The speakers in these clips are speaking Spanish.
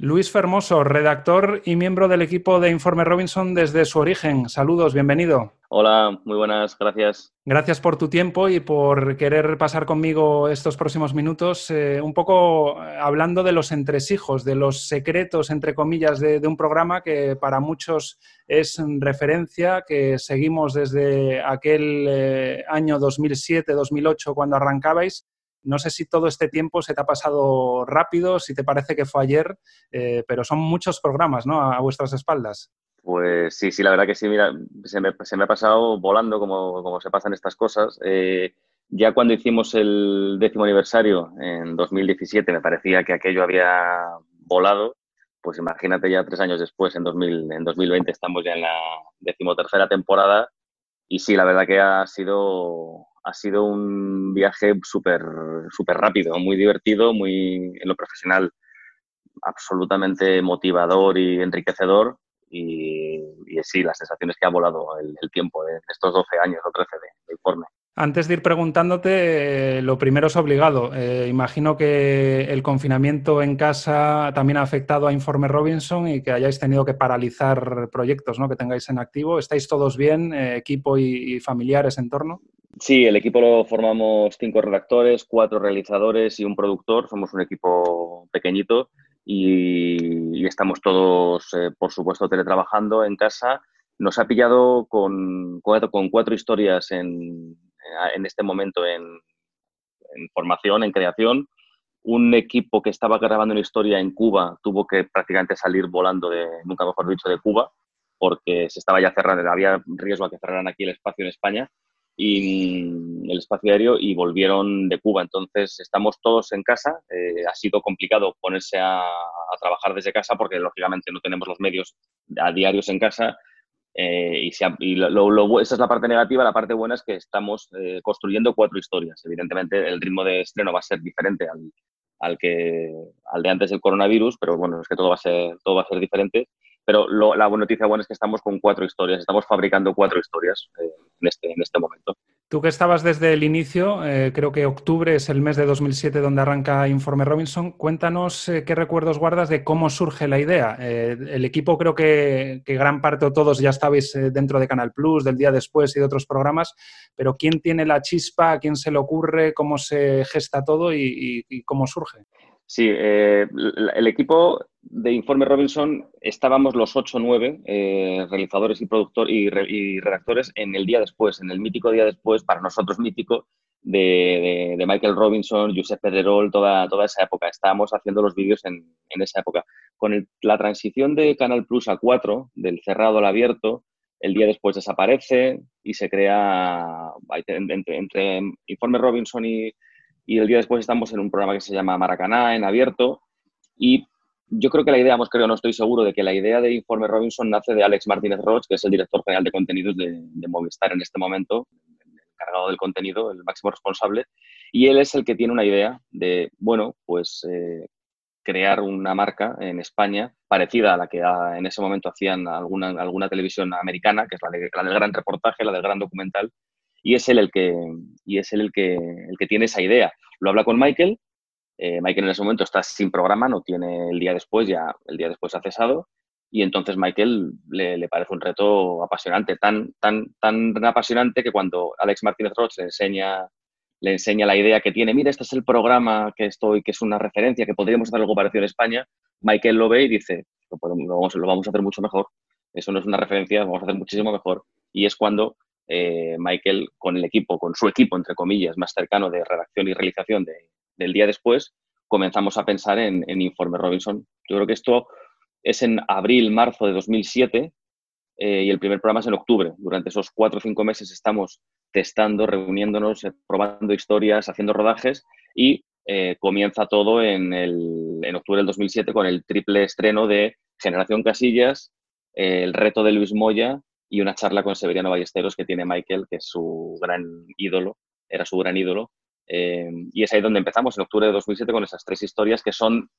Luis Fermoso, redactor y miembro del equipo de Informe Robinson desde su origen. Saludos, bienvenido. Hola, muy buenas, gracias. Gracias por tu tiempo y por querer pasar conmigo estos próximos minutos, eh, un poco eh, hablando de los entresijos, de los secretos, entre comillas, de, un programa que para muchos es referencia, que seguimos desde aquel eh, año 2007-2008 cuando arrancabais no sé si todo este tiempo se te ha pasado rápido, si te parece que fue ayer, eh, pero son muchos programas, ¿no? A, vuestras espaldas. Pues sí, sí, la verdad que sí, mira, se me, ha pasado volando como, se pasan estas cosas. Eh, ya cuando hicimos el décimo aniversario en 2017 me parecía que aquello había volado, pues imagínate ya tres años después, en, 2000, en 2020 estamos ya en la decimotercera temporada y sí, la verdad que ha sido ha sido un viaje súper super rápido, muy divertido, muy en lo profesional absolutamente motivador y enriquecedor. Y, sí, las sensaciones que ha volado el, tiempo de estos 12 años o 13 de, informe. Antes de ir preguntándote, eh, lo primero es obligado. Eh, imagino que el confinamiento en casa también ha afectado a Informe Robinson y que hayáis tenido que paralizar proyectos ¿no? que tengáis en activo. ¿Estáis todos bien, eh, equipo y, y, familiares en torno? Sí, el equipo lo formamos cinco redactores, cuatro realizadores y un productor. Somos un equipo pequeñito y, estamos todos, eh, por supuesto, teletrabajando en casa. Nos ha pillado con, cuatro historias en, este momento en, en, formación, en creación. Un equipo que estaba grabando una historia en Cuba tuvo que prácticamente salir volando de, nunca mejor dicho, de Cuba, porque se estaba ya cerrando, había riesgo a que cerraran aquí el espacio en España y el espacio aéreo y volvieron de Cuba. Entonces estamos todos en casa. Eh, ha sido complicado ponerse a, trabajar desde casa porque lógicamente no tenemos los medios a diarios en casa. Eh, y, lo, esa es la parte negativa. La parte buena es que estamos eh, construyendo cuatro historias. Evidentemente el ritmo de estreno va a ser diferente al, al, que, al de antes del coronavirus, pero bueno, es que todo va a ser, todo va a ser diferente. Pero la buena noticia buena es que estamos con cuatro historias, estamos fabricando cuatro historias eh, en, este, en este momento. Tú que estabas desde el inicio, eh, creo que octubre es el mes de 2007 donde arranca Informe Robinson. Cuéntanos eh, qué recuerdos guardas de cómo surge la idea. el equipo creo que, gran parte o todos ya estabais dentro de Canal Plus, del día después y de otros programas, pero ¿quién tiene la chispa? ¿A quién se le ocurre? ¿Cómo se gesta todo y cómo surge? Sí, el equipo de Informe Robinson estábamos los 8 o 9 eh, realizadores y, productor, y, redactores en el día después, en el mítico día después, para nosotros mítico, de, Michael Robinson, Josep Pedrerol, toda, toda esa época. Estábamos haciendo los vídeos en, esa época. Con la transición de Canal Plus a 4, del cerrado al abierto, el día después desaparece y se crea entre Informe Robinson y y el día después estamos en un programa que se llama Maracaná, en abierto, y yo creo que la idea, hemos creo, no estoy seguro de que la idea de Informe Robinson nace de Alex Martínez Roch, que es el director general de contenidos de, Movistar en este momento, el encargado del contenido, el máximo responsable, y él es el que tiene una idea de, bueno, pues eh, crear una marca en España parecida a la que en ese momento hacían alguna, alguna televisión americana, que es la, de, la del gran reportaje, la del gran documental, y es él el que, y es él el que, el que tiene esa idea. Lo habla con Michael, eh, Michael en ese momento está sin programa, no tiene el día después, ya el día después ha cesado, y entonces Michael le, parece un reto apasionante, tan, tan, tan apasionante que cuando Alex Martínez Roch le enseña, le enseña la idea que tiene, mira, este es el programa que estoy, que es una referencia, que podríamos hacer algo parecido en España, Michael lo ve y dice, lo, vamos, lo vamos a hacer mucho mejor, eso no es una referencia, lo vamos a hacer muchísimo mejor, y es cuando eh, Michael con el equipo, con su equipo, entre comillas, más cercano de redacción y realización del día después, comenzamos a pensar en, Informe Robinson. Yo creo que esto es en abril, marzo de 2007 eh, y el primer programa es en octubre. Durante esos cuatro o cinco meses estamos testando, reuniéndonos, eh, probando historias, haciendo rodajes y comienza todo en, en octubre del 2007 con el triple estreno de Generación Casillas, el reto de Luis Moya y una charla con Severiano Ballesteros que tiene Michael, que es su gran ídolo, era su gran ídolo. Eh, y es ahí donde empezamos, en octubre de 2007, con esas tres historias que son,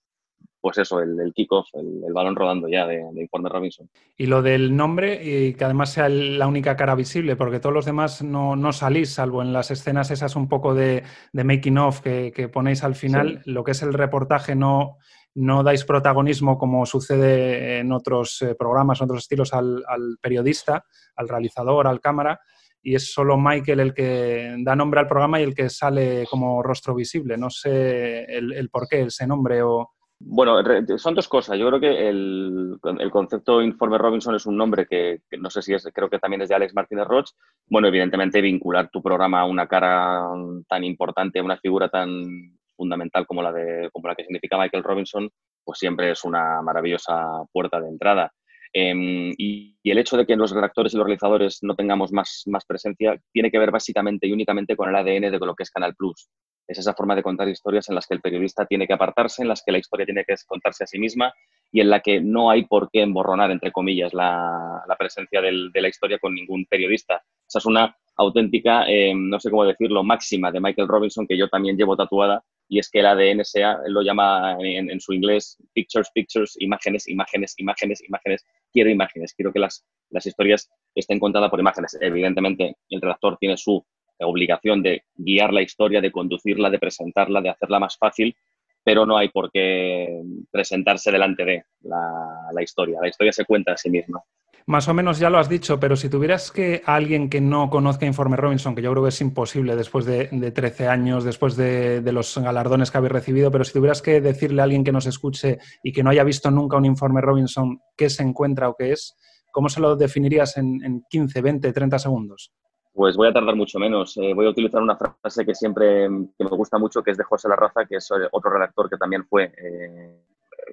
pues eso, el, el kickoff, el, balón rodando ya de, Informe Robinson. Y lo del nombre, y que además sea la única cara visible, porque todos los demás no, no salís, salvo en las escenas esas un poco de, de making of que, que ponéis al final, lo que es el reportaje no no dais protagonismo como sucede en otros eh, programas, en otros estilos, al, periodista, al realizador, al cámara, y es solo Michael el que da nombre al programa y el que sale como rostro visible. No sé el, por qué ese nombre o... Bueno, son dos cosas. Yo creo que el, concepto Informe Robinson es un nombre que, no sé si es, creo que también es de Alex Martínez Roch. Bueno, evidentemente vincular tu programa a una cara tan importante, a una figura tan fundamental como la, de, como la que significa Michael Robinson, pues siempre es una maravillosa puerta de entrada. Em, y, el hecho de que los redactores y los realizadores no tengamos más, más presencia tiene que ver básicamente y únicamente con el ADN de lo que es Canal Plus. Es esa forma de contar historias en las que el periodista tiene que apartarse, en las que la historia tiene que contarse a sí misma y en la que no hay por qué emborronar, entre comillas, la, la presencia del, de la historia con ningún periodista. Esa es una auténtica, em, no sé cómo decirlo, máxima de Michael Robinson que yo también llevo tatuada y es que el ADN sea, él lo llama en, su inglés pictures, pictures, imágenes, imágenes, imágenes, imágenes. Quiero imágenes, quiero que las, las historias estén contadas por imágenes. Evidentemente, el redactor tiene su obligación de guiar la historia, de conducirla, de presentarla, de hacerla más fácil, pero no hay por qué presentarse delante de la, la historia. La historia se cuenta a sí misma. Más o menos ya lo has dicho, pero si tuvieras que alguien que no conozca Informe Robinson, que yo creo que es imposible después de, 13 años, después de, los galardones que habéis recibido, pero si tuvieras que decirle a alguien que nos escuche y que no haya visto nunca un Informe Robinson qué se encuentra o qué es, ¿cómo se lo definirías en, 15, 20, 30 segundos? Pues voy a tardar mucho menos. Eh, voy a utilizar una frase que siempre que me gusta mucho, que es de José Larraza, que es otro redactor que también fue eh,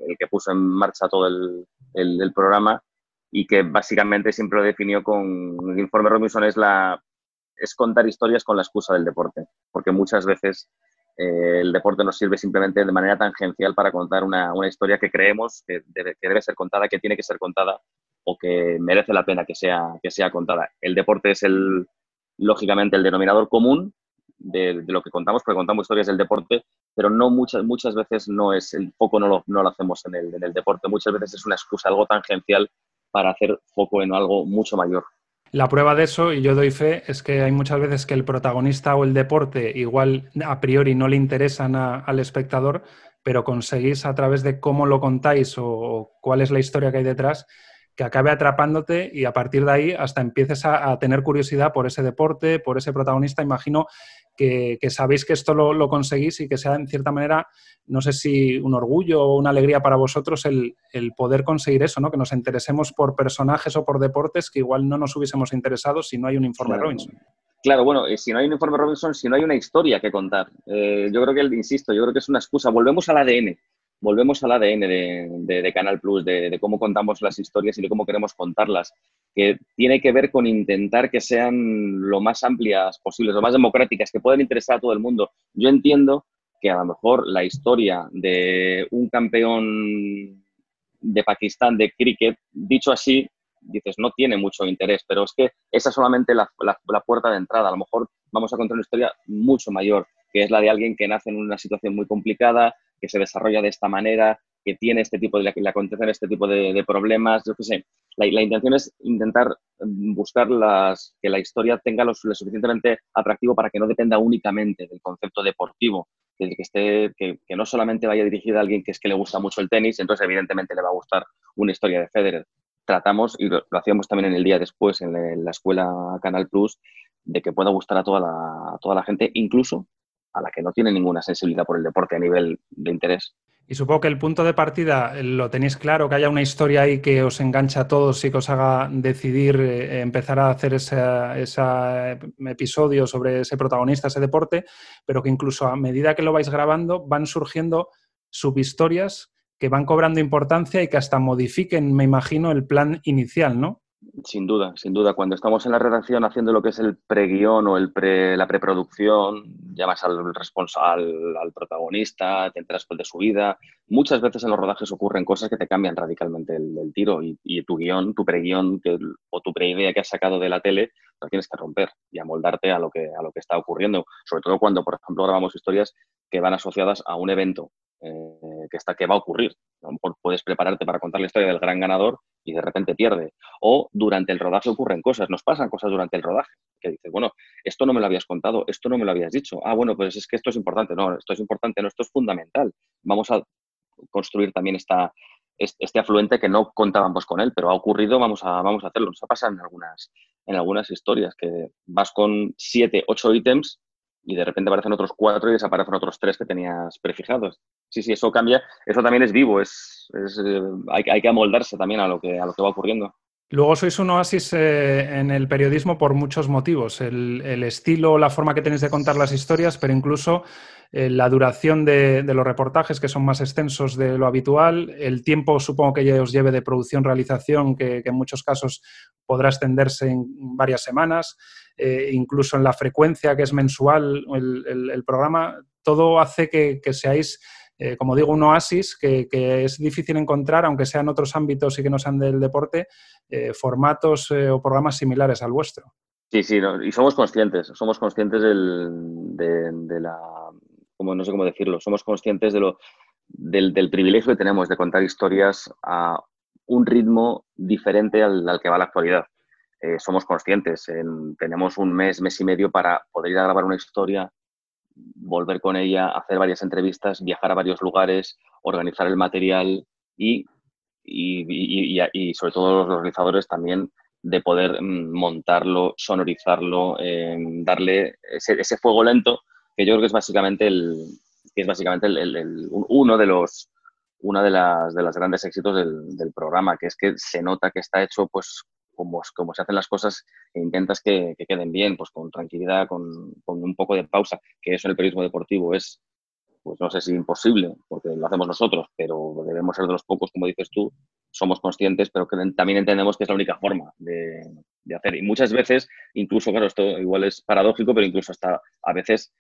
el que puso en marcha todo el programa y que básicamente siempre lo definió con el informe Robinson es la es contar historias con la excusa del deporte, porque muchas veces eh, el deporte nos sirve simplemente de manera tangencial para contar una, una historia que creemos que debe, que debe, ser contada, que tiene que ser contada o que merece la pena que sea, que sea contada. El deporte es el, lógicamente el denominador común de, de, lo que contamos, porque contamos historias del deporte, pero no muchas, muchas veces no es el no lo, no lo hacemos en el, en el deporte, muchas veces es una excusa, algo tangencial para hacer foco en algo mucho mayor. La prueba de eso, y yo doy fe, es que hay muchas veces que el protagonista o el deporte igual a priori no le interesan al espectador, pero conseguís a través de cómo lo contáis o, cuál es la historia que hay detrás, que acabe atrapándote y a partir de ahí hasta empieces a, a tener curiosidad por ese deporte, por ese protagonista. Imagino que, sabéis que esto lo, conseguís y que sea en cierta manera, no sé si un orgullo o una alegría para vosotros el, poder conseguir eso, ¿no? Que nos interesemos por personajes o por deportes que igual no nos hubiésemos interesado si no hay un informe Robinson. Claro, bueno, si no hay un informe Robinson, si no hay una historia que contar. Eh, yo creo que, insisto, yo creo que es una excusa. Volvemos al ADN volvemos al ADN de, Canal Plus, de, cómo contamos las historias y de cómo queremos contarlas, que tiene que ver con intentar que sean lo más amplias posibles, lo más democráticas, que puedan interesar a todo el mundo. Yo entiendo que a lo mejor la historia de un campeón de Pakistán de cricket, dicho así, dices, no tiene mucho interés, pero es que esa es solamente la, la puerta de entrada. A lo mejor vamos a contar una historia mucho mayor, que es la de alguien que nace en una situación muy complicada, que se desarrolla de esta manera, que tiene este tipo de, le acontecen este tipo de, problemas, yo qué sé. La, intención es intentar buscar las, que la historia tenga lo, suficientemente atractivo para que no dependa únicamente del concepto deportivo, que, esté, que, no solamente vaya dirigida a alguien que es que le gusta mucho el tenis, entonces evidentemente le va a gustar una historia de Federer. Tratamos, y lo, hacíamos también en el día después, en, la escuela Canal Plus, de que pueda gustar a toda la, a toda la gente, incluso a la que no tiene ninguna sensibilidad por el deporte a nivel de interés. Y supongo que el punto de partida eh, lo tenéis claro, que haya una historia ahí que os engancha a todos y que os haga decidir eh, empezar a hacer ese, episodio sobre ese protagonista, ese deporte, pero que incluso a medida que lo vais grabando van surgiendo subhistorias que van cobrando importancia y que hasta modifiquen, me imagino, el plan inicial, ¿no? Sin duda, sin duda. Cuando estamos en la redacción haciendo lo que es el preguión o el pre, la preproducción, llamas al responsable, al protagonista, te enteras de su vida. Muchas veces en los rodajes ocurren cosas que te cambian radicalmente el, tiro y, tu guion, tu preguión o tu preidea que has sacado de la tele, la tienes que romper y amoldarte a lo que, a lo que está ocurriendo. Sobre todo cuando, por ejemplo, grabamos historias que van asociadas a un evento eh, que, está, que va a ocurrir. A puedes prepararte para contar la historia del gran ganador y de repente pierde. O durante el rodaje ocurren cosas, nos pasan cosas durante el rodaje, que dices, bueno, esto no me lo habías contado, esto no me lo habías dicho. Ah, bueno, pues es que esto es importante. No, esto es importante, no, esto es fundamental. Vamos a construir también esta, este afluente que no contábamos con él, pero ha ocurrido, vamos a, vamos a hacerlo. Nos ha pasado en algunas, en algunas historias que vas con siete, ocho ítems y de repente aparecen otros cuatro y desaparecen otros tres que tenías prefijados. Sí, sí, eso cambia. Eso también es vivo, es, eh, hay, hay, que amoldarse también a lo que, a lo que va ocurriendo. Luego sois un oasis eh, en el periodismo por muchos motivos. El, estilo, la forma que tenéis de contar las historias, pero incluso eh, la duración de, los reportajes, que son más extensos de lo habitual, el tiempo supongo que ya os lleve de producción-realización, que, en muchos casos podrá extenderse en varias semanas, eh, incluso en la frecuencia que es mensual el, programa, todo hace que seáis eh, como digo, un oasis que, es difícil encontrar, aunque sean otros ámbitos y que no sean del deporte, eh, formatos eh, o programas similares al vuestro. Sí, sí, y somos conscientes, somos conscientes de, la, como, no sé cómo decirlo, somos conscientes del, privilegio que tenemos de contar historias a un ritmo diferente al, que va la actualidad. somos conscientes, tenemos un mes, mes y medio para poder ir a grabar una historia, volver con ella, hacer varias entrevistas, viajar a varios lugares, organizar el material y, y, sobre todo los realizadores también de poder mm, montarlo, sonorizarlo, em, darle ese, fuego lento que yo creo que es básicamente el que es básicamente el, uno de los una de las, de los grandes éxitos del, del, programa, que es que se nota que está hecho pues como, como se hacen las cosas e intentas que, queden bien, pues con tranquilidad, con, un poco de pausa, que eso en el periodismo deportivo es, pues no sé si imposible, porque lo hacemos nosotros, pero debemos ser de los pocos, como dices tú, somos conscientes, pero que también entendemos que es la única forma de, hacer. Y muchas veces, incluso, claro, esto igual es paradójico, pero incluso hasta a veces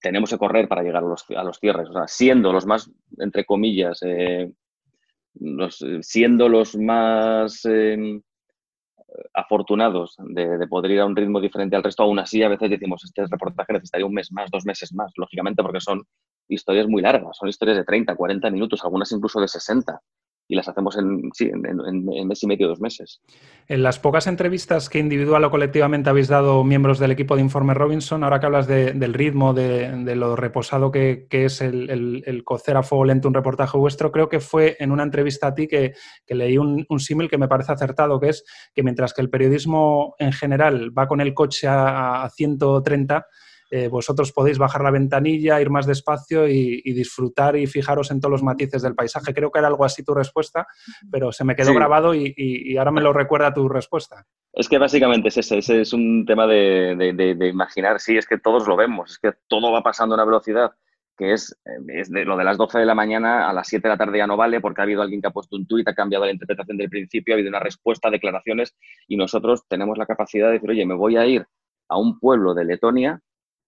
tenemos que correr para llegar a los, a los cierres, o sea, siendo los más, entre comillas, eh, los, siendo los más... Eh, afortunados de, poder ir a un ritmo diferente al resto, aún así a veces decimos, este reportaje necesitaría un mes más, dos meses más, lógicamente porque son historias muy largas, son historias de 30, 40 minutos, algunas incluso de 60 y las hacemos en, sí, en, mes y medio, dos meses. En las pocas entrevistas que individual o colectivamente habéis dado miembros del equipo de Informe Robinson, ahora que hablas del ritmo, de, lo reposado que, es el, cocer a fuego lento un reportaje vuestro, creo que fue en una entrevista a ti que, leí un, símil que me parece acertado, que es que mientras que el periodismo en general va con el coche a, a 130, eh, vosotros podéis bajar la ventanilla, ir más despacio y, disfrutar y fijaros en todos los matices del paisaje. Creo que era algo así tu respuesta, pero se me quedó grabado y, ahora me lo recuerda tu respuesta. Es que básicamente es ese, ese es un tema de, imaginar, sí, es que todos lo vemos, es que todo va pasando a una velocidad que es, eh, es de lo de las 12 de la mañana a las 7 de la tarde ya no vale porque ha habido alguien que ha puesto un tuit, ha cambiado la interpretación del principio, ha habido una respuesta, declaraciones y nosotros tenemos la capacidad de decir, oye, me voy a ir a un pueblo de Letonia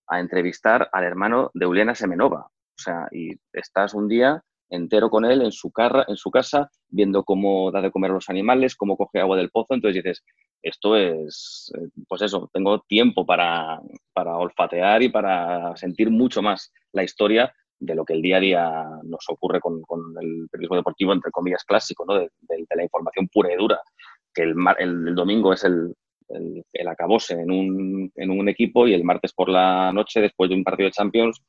a entrevistar al hermano de Uliana Semenova. O sea, y estás un día entero con él en su, carra, en su casa, viendo cómo da de comer a los animales, cómo coge agua del pozo. Entonces dices, esto es, eh, pues eso, tengo tiempo para, para olfatear y para sentir mucho más la historia de lo que el día a día nos ocurre con, con el periodismo deportivo, entre comillas, clásico, ¿no? de, la información pura y dura, que el, el domingo es el, el, acabose en un, en un equipo y el martes por la noche, después de un partido de Champions,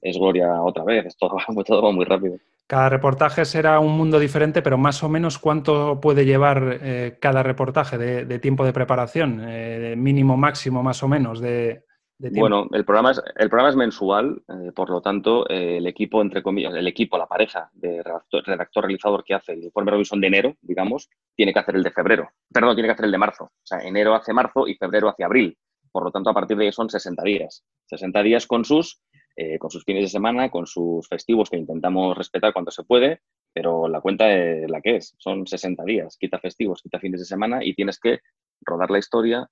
es gloria otra vez. Es todo, todo va muy rápido. Cada reportaje será un mundo diferente, pero más o menos cuánto puede llevar eh, cada reportaje de, tiempo de preparación, eh, mínimo, máximo, más o menos de, bueno, el programa es, el programa es mensual, eh, por lo tanto, eh, el equipo, entre comillas, el equipo, la pareja de redactor-realizador que hace el informe Robinson de enero, digamos, tiene que hacer el de febrero. Perdón, tiene que hacer el de marzo. O sea, enero hace marzo y febrero hace abril. Por lo tanto, a partir de ahí son 60 días. 60 días con sus, eh, con sus fines de semana, con sus festivos que intentamos respetar cuando se puede, pero la cuenta es la que es. Son 60 días. Quita festivos, quita fines de semana y tienes que rodar la historia,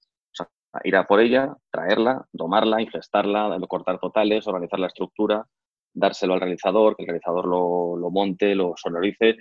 ir a por ella, traerla, tomarla, ingestarla, cortar totales, organizar la estructura, dárselo al realizador, que el realizador lo, monte, lo sonorice.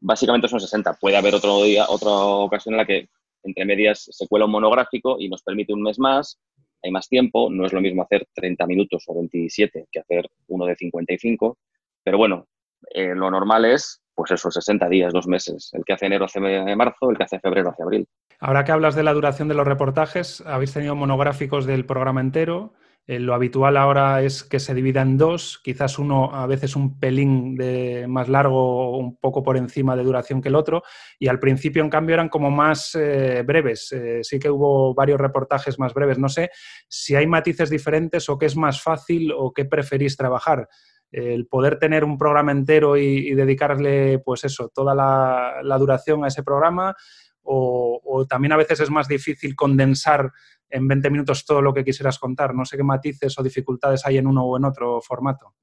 Básicamente son 60. Puede haber otro día, otra ocasión en la que entre medias se cuela un monográfico y nos permite un mes más, hay más tiempo, no es lo mismo hacer 30 minutos o 27 que hacer uno de 55, pero bueno, eh, lo normal es, pues eso, 60 días, dos meses. El que hace enero hace marzo, el que hace febrero hace abril. Ahora que hablas de la duración de los reportajes, habéis tenido monográficos del programa entero. Eh, lo habitual ahora es que se divida en dos, quizás uno a veces un pelín de más largo, un poco por encima de duración que el otro, y al principio, en cambio, eran como más eh, breves. Eh, sí que hubo varios reportajes más breves. No sé si hay matices diferentes o qué es más fácil o qué preferís trabajar. El poder tener un programa entero y, dedicarle, pues eso, toda la, duración a ese programa, o también a veces es más difícil condensar en 20 minutos todo lo que quisieras contar. No sé qué matices o dificultades hay en uno o en otro formato.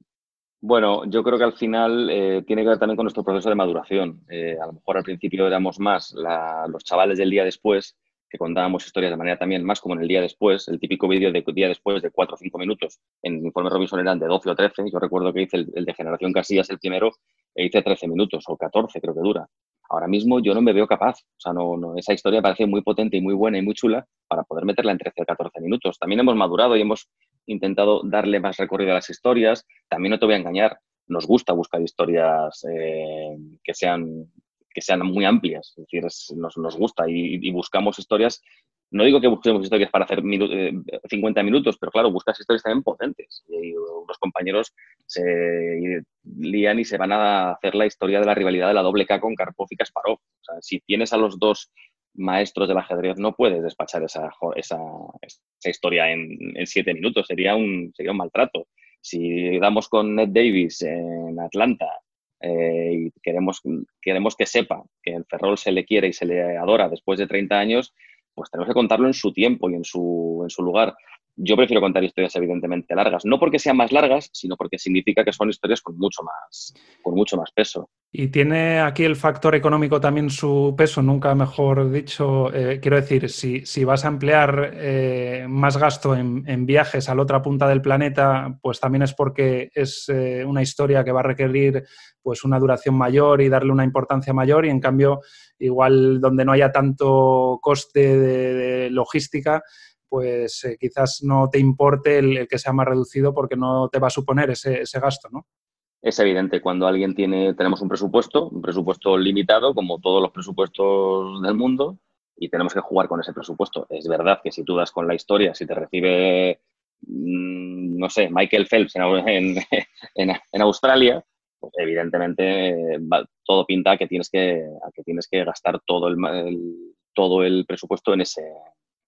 Bueno, yo creo que al final eh, tiene que ver también con nuestro proceso de maduración. Eh, a lo mejor al principio éramos más los chavales del día después, contábamos historias de manera también más como en el día después. El típico vídeo de día después de 4 o 5 minutos en Informe Robinson eran de 12 o 13. Yo recuerdo que hice el, el de Generación Casillas el primero e hice 13 minutos o 14 creo que dura. Ahora mismo yo no me veo capaz. O sea, no, esa historia parece muy potente y muy buena y muy chula para poder meterla en 13 o 14 minutos. También hemos madurado y hemos intentado darle más recorrido a las historias. También no te voy a engañar, nos gusta buscar historias eh, que sean que sean muy amplias, es decir, nos, gusta y, buscamos historias no digo que busquemos historias para hacer 50 eh, minutos, pero claro, buscas historias también potentes. Y los compañeros se lían y se van a hacer la historia de la rivalidad de la doble K con Karpov y Kasparov. Si tienes a los dos maestros del ajedrez, no puedes despachar esa, historia en, en, siete minutos. Sería un, sería un maltrato. Si damos con Ned Davis en Atlanta eh, y queremos, queremos que sepa que el Ferrol se le quiere y se le adora después de 30 años, pues tenemos que contarlo en su tiempo y en su, en su lugar. Yo prefiero contar historias evidentemente largas, no porque sean más largas, sino porque significa que son historias con mucho más, con mucho más peso. Y tiene aquí el factor económico también su peso, nunca mejor dicho. Eh, quiero decir, si, si, vas a emplear eh, más gasto en, viajes a la otra punta del planeta, pues también es porque es eh, una historia que va a requerir pues una duración mayor y darle una importancia mayor. Y en cambio, igual donde no haya tanto coste de logística, pues eh, quizás no te importe el, que sea más reducido porque no te va a suponer ese, gasto, ¿no? Es evidente, cuando alguien tiene, tenemos un presupuesto, un presupuesto limitado, como todos los presupuestos del mundo, y tenemos que jugar con ese presupuesto. Es verdad que si tú das con la historia, si te recibe, mm, no sé, Michael Phelps en, en, Australia, pues evidentemente todo pinta a que tienes que, que, tienes que gastar todo el, todo el presupuesto en ese,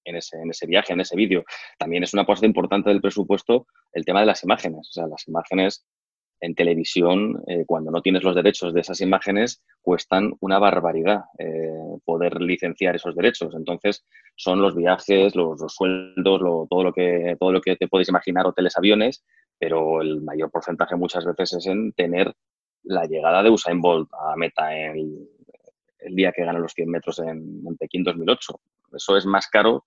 en ese, en ese viaje, en ese vídeo. También es una cosa importante del presupuesto el tema de las imágenes. O sea, las imágenes en televisión, eh, cuando no tienes los derechos de esas imágenes, cuestan una barbaridad eh, poder licenciar esos derechos. Entonces, son los viajes, los, sueldos, todo, lo que, todo lo que te puedes imaginar, hoteles, aviones, pero el mayor porcentaje muchas veces es en tener la llegada de Usain Bolt a meta el, el día que gana los 100 metros en, en Pekín 2008. Eso es más caro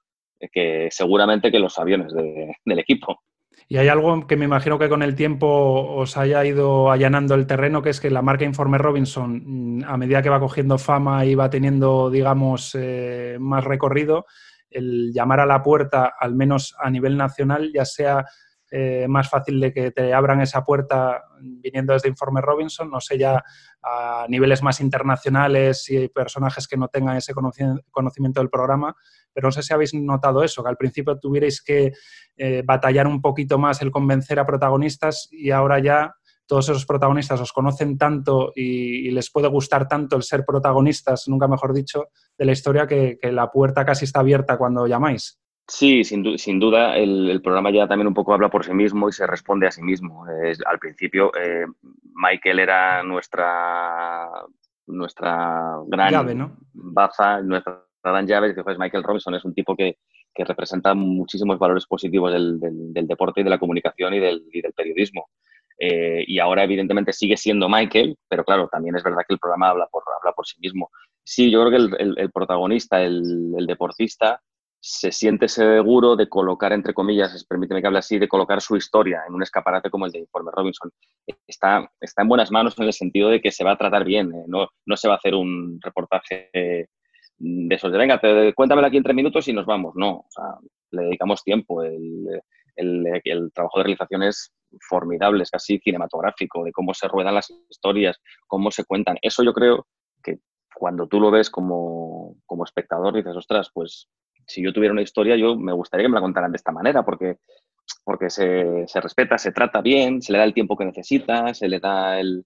que seguramente que los aviones del equipo. Y hay algo que me imagino que con el tiempo os haya ido allanando el terreno, que es que la marca Informe Robinson, mm, a medida que va cogiendo fama y va teniendo, digamos, eh, más recorrido, el llamar a la puerta, al menos a nivel nacional, ya sea eh, más fácil de que te abran esa puerta viniendo desde Informe Robinson, no sé ya a niveles más internacionales y personajes que no tengan ese conocimiento del programa, pero no sé si habéis notado eso, que al principio tuvierais que eh, batallar un poquito más el convencer a protagonistas y ahora ya todos esos protagonistas os conocen tanto y, les puede gustar tanto el ser protagonistas, nunca mejor dicho, de la historia que la puerta casi está abierta cuando llamáis. Sí, sin, sin duda, el, programa ya también un poco habla por sí mismo y se responde a sí mismo. al principio, eh, Michael era nuestra, nuestra gran llave, baza, nuestra gran llave. Después Michael Robinson es un tipo que, que representa muchísimos valores positivos del, del, deporte y de la comunicación y del, y del periodismo. Eh, y ahora, evidentemente, sigue siendo Michael, pero claro, también es verdad que el programa habla por, habla por sí mismo. Sí, yo creo que el, el protagonista, el, deportista, se siente seguro de colocar, entre comillas, permíteme que hable así, de colocar su historia en un escaparate como el de Informe Robinson. Está, está en buenas manos en el sentido de que se va a tratar bien, ¿eh? no, no se va a hacer un reportaje de esos de, venga, te, cuéntamelo aquí en tres minutos y nos vamos. No, o sea, le dedicamos tiempo. El, el, trabajo de realización es formidable, es casi cinematográfico, de cómo se ruedan las historias, cómo se cuentan. Eso yo creo que cuando tú lo ves como, como espectador dices, ostras, pues si yo tuviera una historia, yo me gustaría que me la contaran de esta manera, porque porque se, respeta, se trata bien, se le da el tiempo que necesita, se le da el,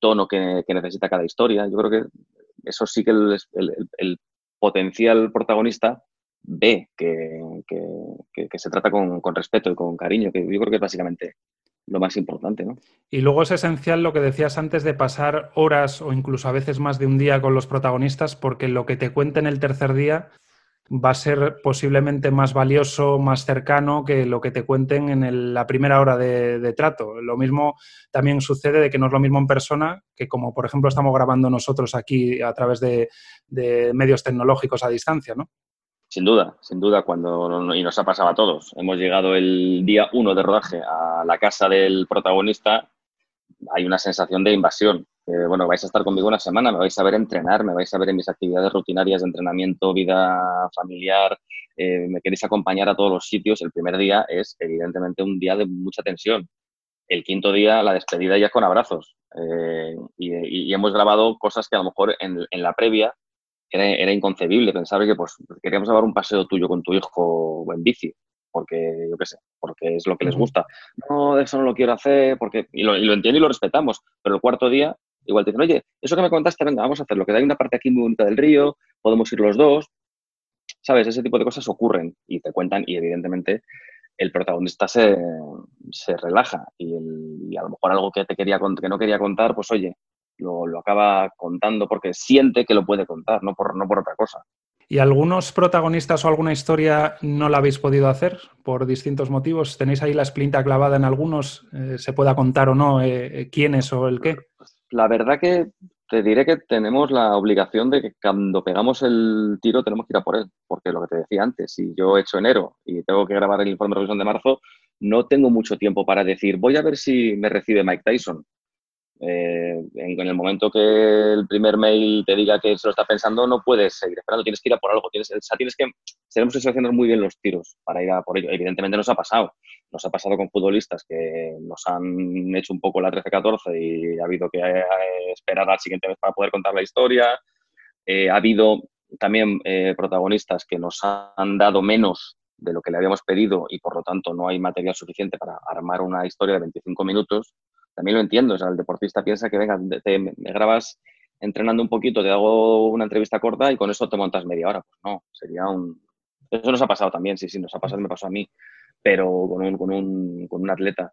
tono que, necesita cada historia. Yo creo que eso sí que el, potencial protagonista ve que, se trata con, con, respeto y con cariño, que yo creo que es básicamente lo más importante. ¿no? Y luego es esencial lo que decías antes de pasar horas o incluso a veces más de un día con los protagonistas, porque lo que te cuenten el tercer día va a ser posiblemente más valioso, más cercano que lo que te cuenten en la primera hora de, trato. Lo mismo también sucede de que no es lo mismo en persona que como por ejemplo estamos grabando nosotros aquí a través de, de medios tecnológicos a distancia, ¿no? Sin duda, sin duda, cuando y nos ha pasado a todos. Hemos llegado el día uno de rodaje a la casa del protagonista, hay una sensación de invasión. Bueno, vais a estar conmigo una semana, me vais a ver entrenar, me vais a ver en mis actividades rutinarias de entrenamiento, vida familiar, eh, me queréis acompañar a todos los sitios. El primer día es evidentemente un día de mucha tensión. El quinto día, la despedida ya con abrazos. Eh, y, hemos grabado cosas que a lo mejor en, en la previa era, inconcebible. Pensaba que pues, queríamos dar un paseo tuyo con tu hijo o en bici, porque yo qué sé, porque es lo que les gusta. No, eso no lo quiero hacer, porque y lo, entiendo y lo respetamos, pero el cuarto día igual te dicen, oye, eso que me contaste, venga, vamos a hacerlo, que hay una parte aquí muy bonita del río, podemos ir los dos. ¿Sabes? Ese tipo de cosas ocurren y te cuentan y evidentemente el protagonista se, se relaja y, a lo mejor algo que, te quería, que no quería contar, pues oye, lo, acaba contando porque siente que lo puede contar, no por, no por otra cosa. ¿Y algunos protagonistas o alguna historia no la habéis podido hacer por distintos motivos? ¿Tenéis ahí la esplinta clavada en algunos? Eh, ¿Se pueda contar o no eh, eh, quiénes o el qué? La verdad que te diré que tenemos la obligación de que cuando pegamos el tiro tenemos que ir a por él, porque lo que te decía antes, si yo he hecho enero y tengo que grabar el informe de revisión de marzo, no tengo mucho tiempo para decir, voy a ver si me recibe Mike Tyson, eh, en, el momento que el primer mail te diga que se lo está pensando, no puedes seguir esperando, tienes que ir a por algo. Tienes, o sea, tienes que, tenemos que seleccionar muy bien los tiros para ir a por ello. Evidentemente nos ha pasado. Nos ha pasado con futbolistas que nos han hecho un poco la 13-14 y ha habido que eh, esperar al siguiente vez para poder contar la historia. Eh, ha habido también protagonistas que nos han dado menos de lo que le habíamos pedido y por lo tanto no hay material suficiente para armar una historia de 25 minutos también lo entiendo. O sea, el deportista piensa que, venga, te, me grabas entrenando un poquito, te hago una entrevista corta y con eso te montas media hora. Pues no, sería un... Eso nos ha pasado también, sí, sí, nos ha pasado, me pasó a mí, pero con un, con un, con un atleta.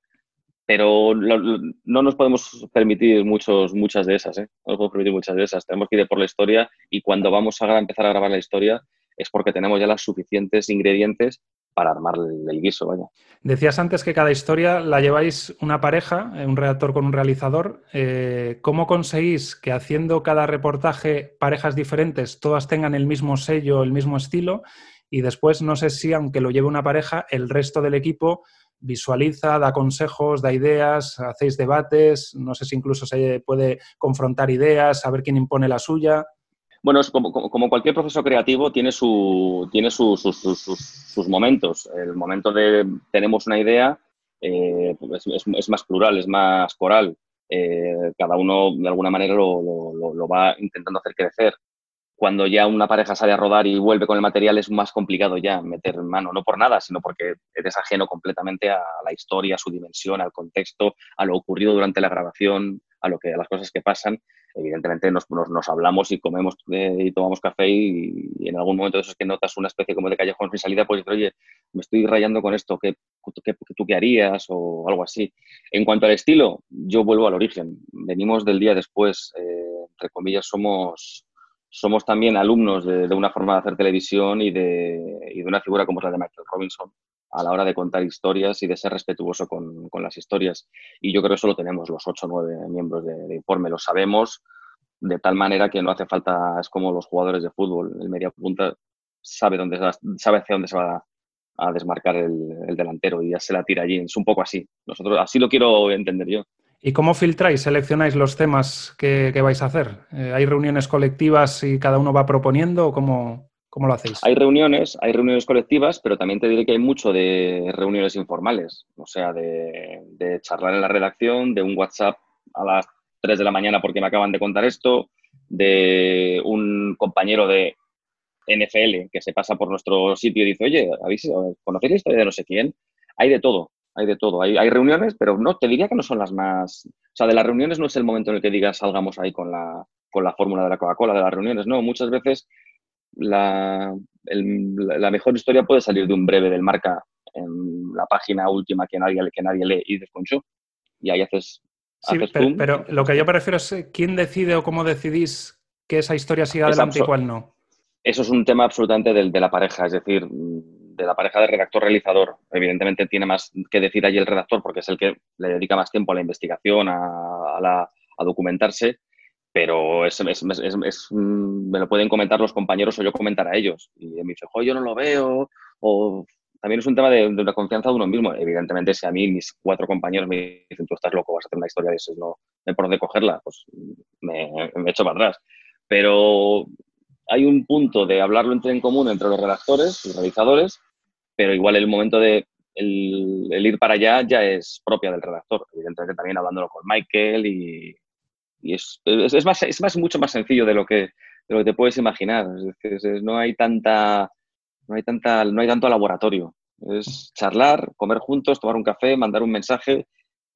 Pero no nos podemos permitir muchos, muchas de esas, ¿eh? No nos podemos permitir muchas de esas. Tenemos que ir por la historia y cuando vamos a empezar a grabar la historia es porque tenemos ya los suficientes ingredientes para armar el, guiso, vaya. Decías antes que cada historia la lleváis una pareja, eh, un redactor con un realizador. Eh, ¿Cómo conseguís que haciendo cada reportaje parejas diferentes todas tengan el mismo sello, el mismo estilo? Y después, no sé si, aunque lo lleve una pareja, el resto del equipo visualiza, da consejos, da ideas, hacéis debates, no sé si incluso se puede confrontar ideas, saber quién impone la suya. Bueno, es como, como, cualquier proceso creativo tiene, su, tiene sus, sus, momentos. El momento de tenemos una idea eh, pues es, es, más plural, es más coral. Eh, cada uno de alguna manera lo, lo, lo, va intentando hacer crecer. Cuando ya una pareja sale a rodar y vuelve con el material es más complicado ya meter mano, no por nada, sino porque eres ajeno completamente a la historia, a su dimensión, al contexto, a lo ocurrido durante la grabación, a, lo que, a las cosas que pasan evidentemente nos, hablamos y comemos eh, y tomamos café y, en algún momento de eso es que notas una especie como de callejón sin salida, pues oye, me estoy rayando con esto, ¿qué, tú qué harías? o algo así. En cuanto al estilo, yo vuelvo al origen. Venimos del día después, eh, entre comillas, somos, somos también alumnos de, una forma de hacer televisión y de, y de una figura como es la de Michael Robinson a la hora de contar historias y de ser respetuoso con, con las historias. Y yo creo que eso lo tenemos los ocho o nueve miembros de, informe, lo sabemos de tal manera que no hace falta, es como los jugadores de fútbol, el media punta sabe, dónde, sabe hacia dónde se va a, desmarcar el, delantero y ya se la tira allí, es un poco así. Nosotros así lo quiero entender yo. ¿Y cómo filtráis, seleccionáis los temas que, que vais a hacer? Eh, ¿Hay reuniones colectivas y cada uno va proponiendo cómo, ¿Cómo lo hacéis? Hay reuniones, hay reuniones colectivas, pero también te diré que hay mucho de reuniones informales, o sea, de, charlar en la redacción, de un WhatsApp a las 3 de la mañana porque me acaban de contar esto, de un compañero de NFL que se pasa por nuestro sitio y dice, oye, ¿conocéis la historia de no sé quién? hay de todo, hay de todo. Hay, hay, reuniones, pero no, te diría que no son las más... O sea, de las reuniones no es el momento en el que digas salgamos ahí con la, con la fórmula de la Coca-Cola, de las reuniones, no. Muchas veces la, la, mejor historia puede salir de un breve del marca en la página última que nadie, que nadie lee y desconchó. Y ahí haces... Sí, pero, lo que yo prefiero es eh, quién decide o cómo decidís que esa historia siga adelante y cuál no. Eso es un tema absolutamente de, de la pareja, es decir, de la pareja de redactor-realizador. Evidentemente tiene más que decir allí el redactor porque es el que le dedica más tiempo a la investigación, a, la, a documentarse, pero es, es, es, me lo pueden comentar los compañeros o yo comentar a ellos. Y me dice, yo no lo veo, o también es un tema de, de, la confianza de uno mismo. Evidentemente, si a mí mis cuatro compañeros me dicen, tú estás loco, vas a hacer una historia de eso, no me por dónde cogerla, pues me, me echo para atrás. Pero hay un punto de hablarlo entre en común entre los redactores y realizadores, pero igual el momento de el, ir para allá ya es propia del redactor. Evidentemente también hablándolo con Michael y, y es, es, más, es más, mucho más sencillo de lo que, de lo que te puedes imaginar. No hay tanta, no hay tanta, no hay tanto laboratorio. Es charlar, comer juntos, tomar un café, mandar un mensaje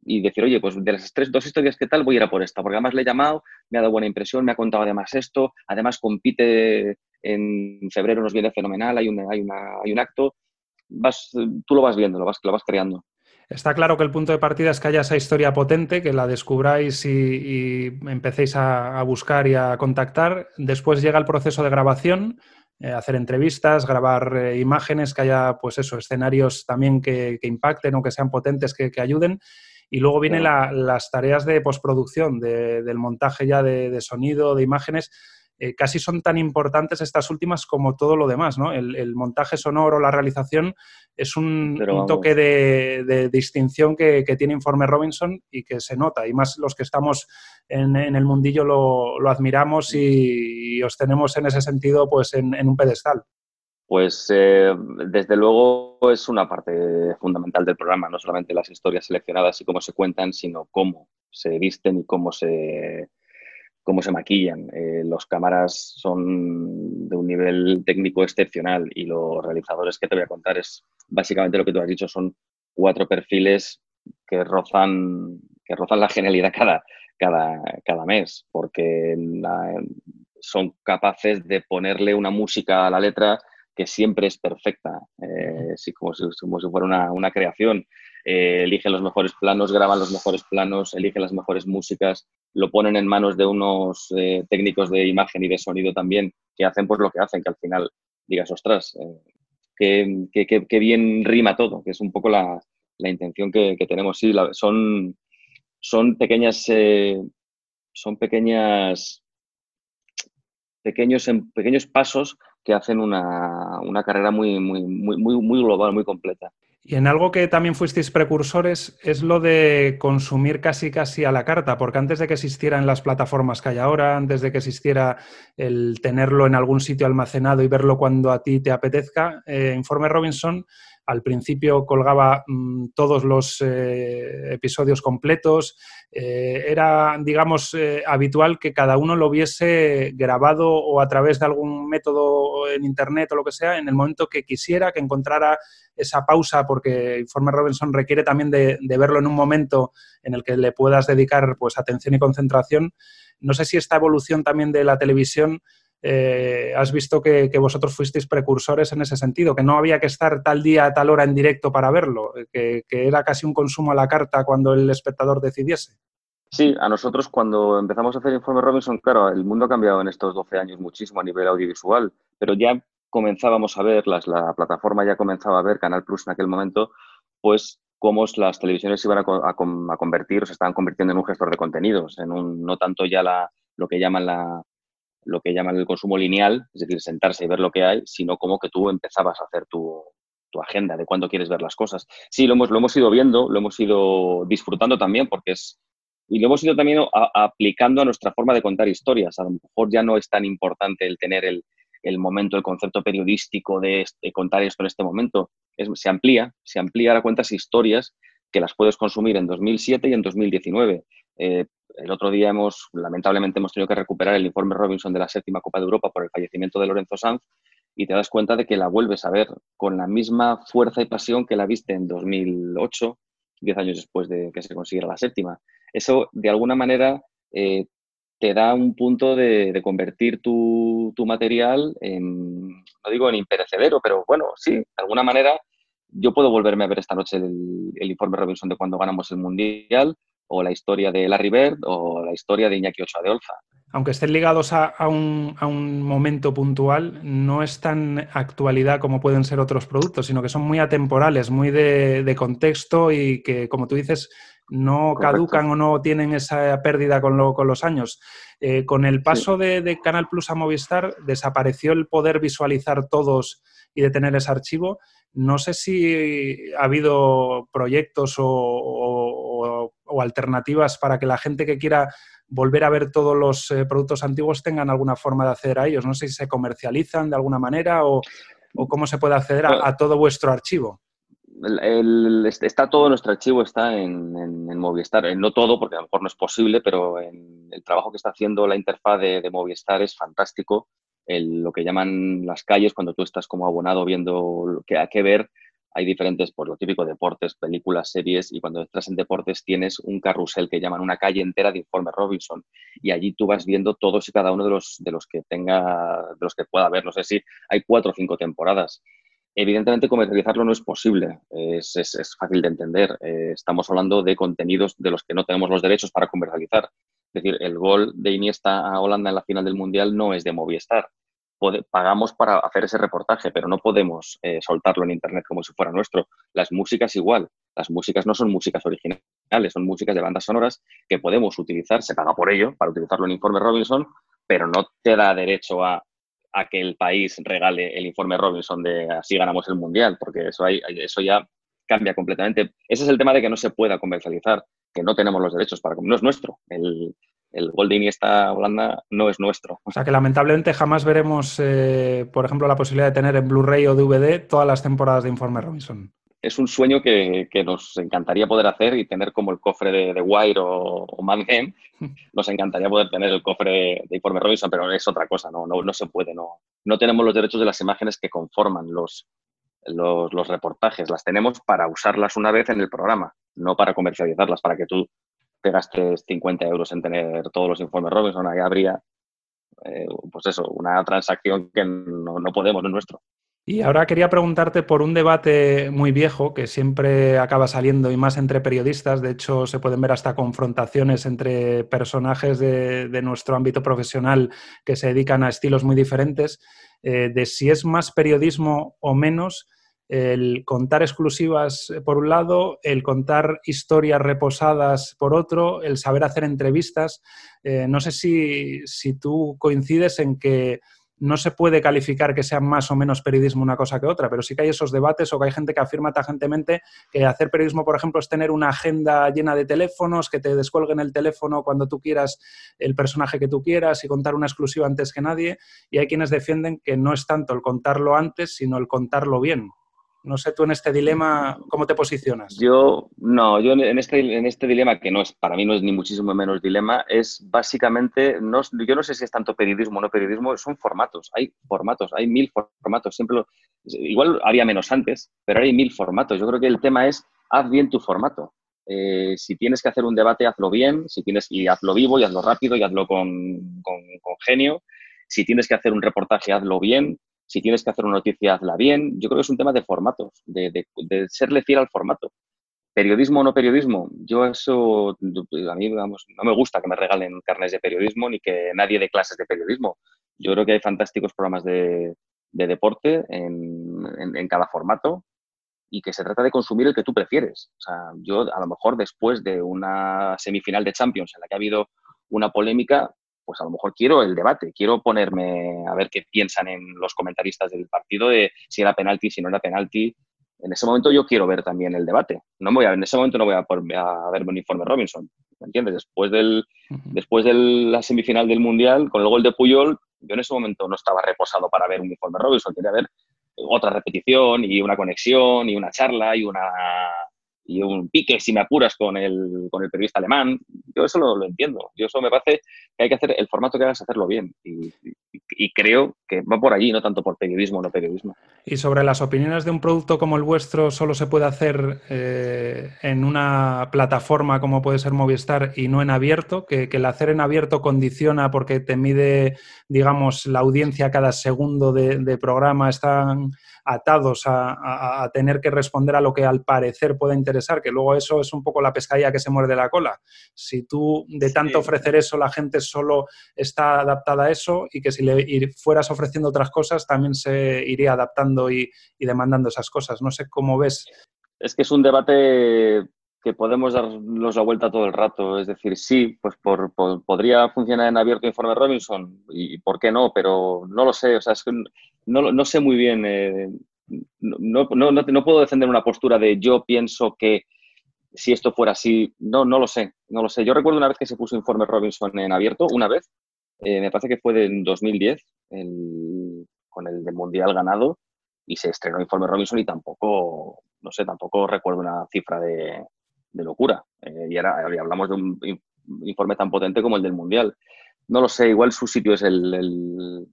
y decir, oye, pues de las tres, dos historias que tal, voy a ir a por esta, porque además le he llamado, me ha dado buena impresión, me ha contado además esto, además compite en febrero, nos viene fenomenal, hay, hay, hay un acto, vas, tú lo vas viendo, lo vas, lo vas creando. Está claro que el punto de partida es que haya esa historia potente, que la descubráis y, empecéis a, buscar y a contactar. Después llega el proceso de grabación, eh, hacer entrevistas, grabar eh, imágenes, que haya, pues eso, escenarios también que, impacten o que sean potentes, que, que ayuden. Y luego vienen las tareas de postproducción, del montaje ya de, sonido, de imágenes. Eh, casi son tan importantes estas últimas como todo lo demás, ¿no? El, montaje sonoro, la realización, es un, toque de, distinción que, tiene Informe Robinson y que se nota. Y más los que estamos en, el mundillo lo, admiramos y, os tenemos en ese sentido pues en un pedestal. Pues eh, desde luego es una parte fundamental del programa, no solamente las historias seleccionadas y cómo se cuentan, sino cómo se visten y cómo se, cómo se maquillan. Eh, los cámaras son de un nivel técnico excepcional y los realizadores que te voy a contar es básicamente lo que tú has dicho, son cuatro perfiles que rozan, que rozan la genialidad cada, cada, cada mes, porque son capaces de ponerle una música a la letra que siempre es perfecta, eh, como, si, fuera una, creación. Eh, eligen los mejores planos, graban los mejores planos, eligen las mejores músicas, lo ponen en manos de unos eh, técnicos de imagen y de sonido también, que hacen pues lo que hacen, que al final digas, ostras, qué, bien rima todo, que es un poco la, intención que, tenemos. Sí, son, son pequeñas, son pequeñas pequeños, pequeños pasos que hacen una, una carrera muy, muy, muy, muy, global, muy completa. Y en algo que también fuisteis precursores es lo de consumir casi casi a la carta, porque antes de que existieran las plataformas que hay ahora, antes de que existiera el tenerlo en algún sitio almacenado y verlo cuando a ti te apetezca, eh, Informe Robinson al principio colgaba mm, todos los eh, episodios completos. Eh, era, digamos, eh, habitual que cada uno lo viese grabado o a través de algún método en Internet o lo que sea, en el momento que quisiera, que encontrara esa pausa, porque Informe Robinson requiere también de, de verlo en un momento en el que le puedas dedicar pues, atención y concentración. No sé si esta evolución también de la televisión eh, has visto que, vosotros fuisteis precursores en ese sentido, que no había que estar tal día a tal hora en directo para verlo, que, era casi un consumo a la carta cuando el espectador decidiese. Sí, a nosotros cuando empezamos a hacer Informe Robinson, claro, el mundo ha cambiado en estos 12 años muchísimo a nivel audiovisual, pero ya comenzábamos a ver, la plataforma ya comenzaba a ver, Canal Plus en aquel momento, pues cómo las televisiones iban a, convertir o se estaban convirtiendo en un gestor de contenidos, en un, no tanto ya la, lo que llaman la, lo que llaman el consumo lineal, es decir, sentarse y ver lo que hay, sino como que tú empezabas a hacer tu, agenda de cuándo quieres ver las cosas. Sí, lo hemos, lo hemos ido viendo, lo hemos ido disfrutando también porque es... Y lo hemos ido también aplicando a nuestra forma de contar historias. A lo mejor ya no es tan importante el tener el, momento, el concepto periodístico de, contar esto en este momento. se amplía, se amplía a cuentas historias que las puedes consumir en 2007 y en 2019 el otro día hemos, lamentablemente, hemos tenido que recuperar el informe Robinson de la séptima Copa de Europa por el fallecimiento de Lorenzo Sanz y te das cuenta de que la vuelves a ver con la misma fuerza y pasión que la viste en 2008, 10 años después de que se consiguiera la séptima. Eso, de alguna manera, eh, te da un punto de, convertir tu, material en, no digo en imperecedero, pero bueno, sí, de alguna manera yo puedo volverme a ver esta noche el, el informe Robinson de cuando ganamos el Mundial o la historia de Larry Bird o la historia de Iñaki Ochoa de Olza. Aunque estén ligados a, un, momento puntual, no es tan actualidad como pueden ser otros productos, sino que son muy atemporales, muy de, contexto y que, como tú dices, no caducan o no tienen esa pérdida con, los años. Eh, con el paso de, Canal Plus a Movistar, desapareció el poder visualizar todos y de tener ese archivo. No sé si ha habido proyectos o, alternativas para que la gente que quiera volver a ver todos los eh, productos antiguos tengan alguna forma de acceder a ellos. No sé si se comercializan de alguna manera o, cómo se puede acceder a, todo vuestro archivo. está todo nuestro archivo, está en, Movistar. Eh, no todo, porque a lo mejor no es posible, pero en el trabajo que está haciendo la interfaz de, Movistar es fantástico. lo que llaman las calles, cuando tú estás como abonado viendo qué, a qué ver, hay diferentes, por lo típico, deportes, películas, series, y cuando entras en deportes tienes un carrusel que llaman una calle entera de informe Robinson, y allí tú vas viendo todos y cada uno de los, de los que tenga, de los que pueda ver. No sé si hay cuatro o cinco temporadas. Evidentemente, comercializarlo no es posible, es, es, fácil de entender. Eh, estamos hablando de contenidos de los que no tenemos los derechos para comercializar. Es decir, el gol de Iniesta a Holanda en la final del Mundial no es de Movistar, pagamos para hacer ese reportaje, pero no podemos eh, soltarlo en Internet como si fuera nuestro. Las músicas igual. Las músicas no son músicas originales, son músicas de bandas sonoras que podemos utilizar, se paga por ello, para utilizarlo en Informe Robinson, pero no te da derecho a, que el país regale el Informe Robinson de así ganamos el Mundial, porque eso, hay, eso ya cambia completamente. Ese es el tema de que no se pueda comercializar, que no tenemos los derechos para... No es nuestro. El, el gol de Iniesta Holanda no es nuestro. O sea que lamentablemente jamás veremos, eh, por ejemplo, la posibilidad de tener en Blu-ray o DVD todas las temporadas de Informe Robinson. Es un sueño que, nos encantaría poder hacer y tener como el cofre de, Wire o, o Nos encantaría poder tener el cofre de, Informe Robinson, pero es otra cosa, no, no, no se puede. No, no tenemos los derechos de las imágenes que conforman los, los, los, reportajes. Las tenemos para usarlas una vez en el programa, no para comercializarlas, para que tú te gastes 50 euros en tener todos los informes Robinson, ahí habría, eh, pues eso, una transacción que no, podemos, no es nuestro. Y ahora quería preguntarte por un debate muy viejo que siempre acaba saliendo y más entre periodistas. De hecho, se pueden ver hasta confrontaciones entre personajes de, nuestro ámbito profesional que se dedican a estilos muy diferentes, eh, de si es más periodismo o menos el contar exclusivas eh, por un lado, el contar historias reposadas por otro, el saber hacer entrevistas. Eh, no sé si, tú coincides en que no se puede calificar que sea más o menos periodismo una cosa que otra, pero sí que hay esos debates o que hay gente que afirma tajantemente que hacer periodismo, por ejemplo, es tener una agenda llena de teléfonos, que te descuelguen el teléfono cuando tú quieras el personaje que tú quieras y contar una exclusiva antes que nadie. Y hay quienes defienden que no es tanto el contarlo antes, sino el contarlo bien. No sé tú en este dilema, ¿cómo te posicionas? Yo, no, yo en este, en este dilema, que no es, para mí no es ni muchísimo menos dilema, es básicamente, no, yo no sé si es tanto periodismo o no periodismo, son formatos, hay formatos, hay mil formatos, siempre, igual había menos antes, pero hay mil formatos. Yo creo que el tema es, haz bien tu formato. Eh, si tienes que hacer un debate, hazlo bien, si tienes, y hazlo vivo, y hazlo rápido, y hazlo con, con genio. Si tienes que hacer un reportaje, hazlo bien si tienes que hacer una noticia, hazla bien. Yo creo que es un tema de formatos, de, serle fiel al formato. Periodismo o no periodismo, yo eso, a mí no me gusta que me regalen carnes de periodismo ni que nadie dé clases de periodismo. Yo creo que hay fantásticos programas de, deporte en, cada formato y que se trata de consumir el que tú prefieres. O sea, yo a lo mejor después de una semifinal de Champions en la que ha habido una polémica, pues a lo mejor quiero el debate, quiero ponerme a ver qué piensan en los comentaristas del partido de si era penalti, si no era penalti. En ese momento yo quiero ver también el debate. No voy a, en ese momento no voy a, a ver un informe Robinson. ¿Me entiendes? Después, del, después de la semifinal del Mundial, con el gol de Puyol, yo en ese momento no estaba reposado para ver un informe Robinson. Quería ver otra repetición y una conexión y una charla y una y un pique, si me apuras, con el, con el periodista alemán. Yo eso lo, entiendo. Yo eso me parece que hay que hacer el formato que hagas, hacerlo bien. Y, creo que va por allí, no tanto por periodismo o no periodismo. Y sobre las opiniones de un producto como el vuestro, solo se puede hacer eh, en una plataforma como puede ser Movistar y no en abierto, que, el hacer en abierto condiciona porque te mide, digamos, la audiencia cada segundo de programa, están atados a, tener que responder a lo que al parecer pueda interesar, que luego eso es un poco la pescadilla que se muerde la cola. Si tú de tanto ofrecer eso, la gente solo está adaptada a eso y que si le fueras ofreciendo otras cosas, también se iría adaptando y, demandando esas cosas. No sé cómo ves. Es que es un debate que podemos darnos la vuelta todo el rato. Es decir, sí, pues podría funcionar en abierto Informe Robinson y por qué no, pero no lo sé. O sea, es que no, no sé muy bien, eh, no, no, no, puedo defender una postura de yo pienso que si esto fuera así, no, no lo sé, no lo sé. Yo recuerdo una vez que se puso Informe Robinson en abierto, una vez, eh, me parece que fue en 2010, con el del Mundial ganado, y se estrenó Informe Robinson y tampoco, no sé, tampoco recuerdo una cifra de, de locura. Eh, y, era, hablamos de un informe tan potente como el del Mundial. No lo sé, igual su sitio es el,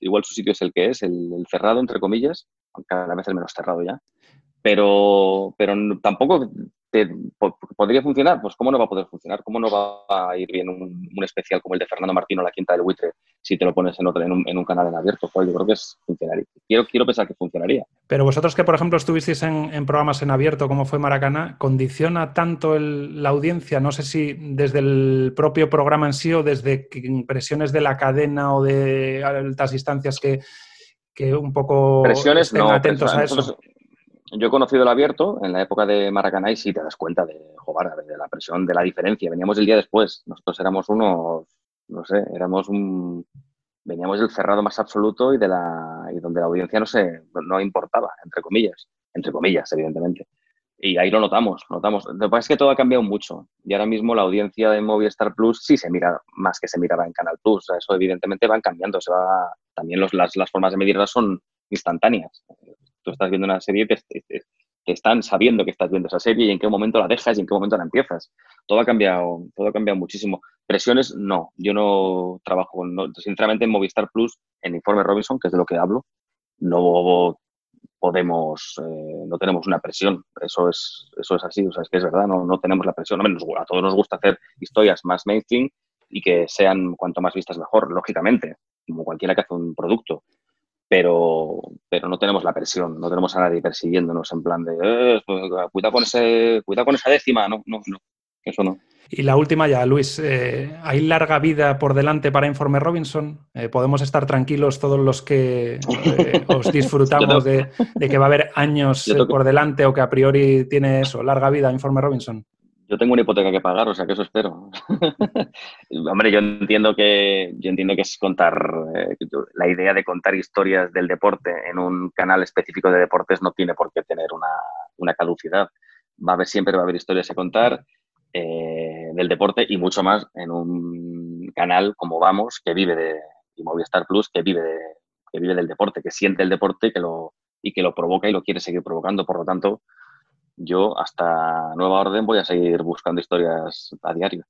igual su sitio es el que es, el, cerrado, entre comillas, aunque cada vez el menos cerrado ya. Pero, pero tampoco ¿Podría funcionar? Pues ¿cómo no va a poder funcionar? ¿Cómo no va a ir bien un, especial como el de Fernando Martino, La Quinta del Buitre, si te lo pones en, otro, en, un, canal en abierto? Pues yo creo que es, funcionaría. Quiero, quiero pensar que funcionaría. Pero vosotros que, por ejemplo, estuvisteis en, programas en abierto, como fue Maracaná, ¿condiciona tanto la audiencia? No sé si desde el propio programa en sí o desde impresiones de la cadena o de altas instancias que, que un poco presiones, estén atentos a eso yo he conocido el abierto en la época de Maracaná y sí te das cuenta de, jugar, de la presión, de la diferencia. Veníamos el día después. Nosotros éramos unos, no sé, éramos un... Veníamos del cerrado más absoluto y, de la, y donde la audiencia no, se, no importaba, entre comillas. Entre comillas, evidentemente. Y ahí lo notamos, notamos. Lo que pasa es que todo ha cambiado mucho. Y ahora mismo la audiencia de Movistar Plus sí se mira más que se miraba en Canal Plus. eso evidentemente van cambiando. Se va, también los, las, las formas de medirlas son instantáneas estás viendo una serie, te, te, están sabiendo que estás viendo esa serie y en qué momento la dejas y en qué momento la empiezas. Todo ha cambiado, todo ha cambiado muchísimo. Presiones, no. Yo no trabajo, sinceramente, en Movistar Plus, en Informe Robinson, que es de lo que hablo, no podemos, eh, no tenemos una presión. Eso es, eso es así, o sea, es que es verdad, no, no tenemos la presión. a todos nos gusta hacer historias más mainstream y que sean cuanto más vistas mejor, lógicamente, como cualquiera que hace un producto pero, pero no tenemos la presión, no tenemos a nadie persiguiéndonos en plan de, eh, pues, cuida, con ese, cuida con esa décima, no, no, no, eso no. Y la última ya, Luis, eh, ¿hay larga vida por delante para Informe Robinson? Eh, ¿Podemos estar tranquilos todos los que os disfrutamos de, de, que va a haber años por delante o que a priori tiene eso, larga vida Informe Robinson? Yo tengo una hipoteca que pagar, o sea que eso espero. Hombre, yo entiendo que yo entiendo que es contar eh, la idea de contar historias del deporte en un canal específico de deportes no tiene por qué tener una, caducidad. Va a haber siempre va a haber historias a contar eh, del deporte y mucho más en un canal como Vamos que vive de y Movistar Plus que vive que vive del deporte, que siente el deporte que lo y que lo provoca y lo quiere seguir provocando. Por lo tanto, yo hasta nueva orden voy a seguir buscando historias a diario.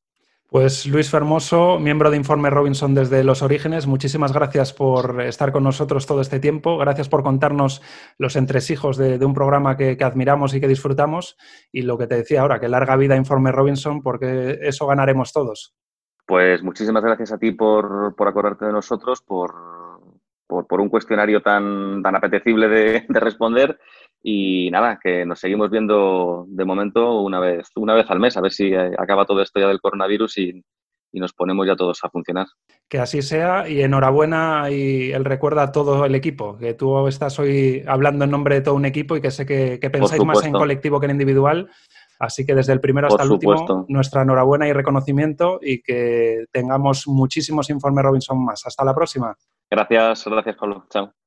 Pues Luis Fermoso, miembro de Informe Robinson desde los orígenes, muchísimas gracias por estar con nosotros todo este tiempo. Gracias por contarnos los entresijos de, un programa que, admiramos y que disfrutamos. Y lo que te decía ahora, que larga vida Informe Robinson, porque eso ganaremos todos. Pues muchísimas gracias a ti por, acordarte de nosotros, por, por, un cuestionario tan, tan apetecible de responder y nada, que nos seguimos viendo de momento una vez, una vez al mes, a ver si eh, acaba todo esto ya del coronavirus y, nos ponemos ya todos a funcionar. Que así sea y enhorabuena y el recuerdo a todo el equipo, que tú estás hoy hablando en nombre de todo un equipo y que sé que, pensáis más en colectivo que en individual. Así que desde el primero hasta el último, nuestra enhorabuena y reconocimiento y que tengamos muchísimos informes Robinson más. Hasta la próxima. Gracias, gracias Pablo. Chao.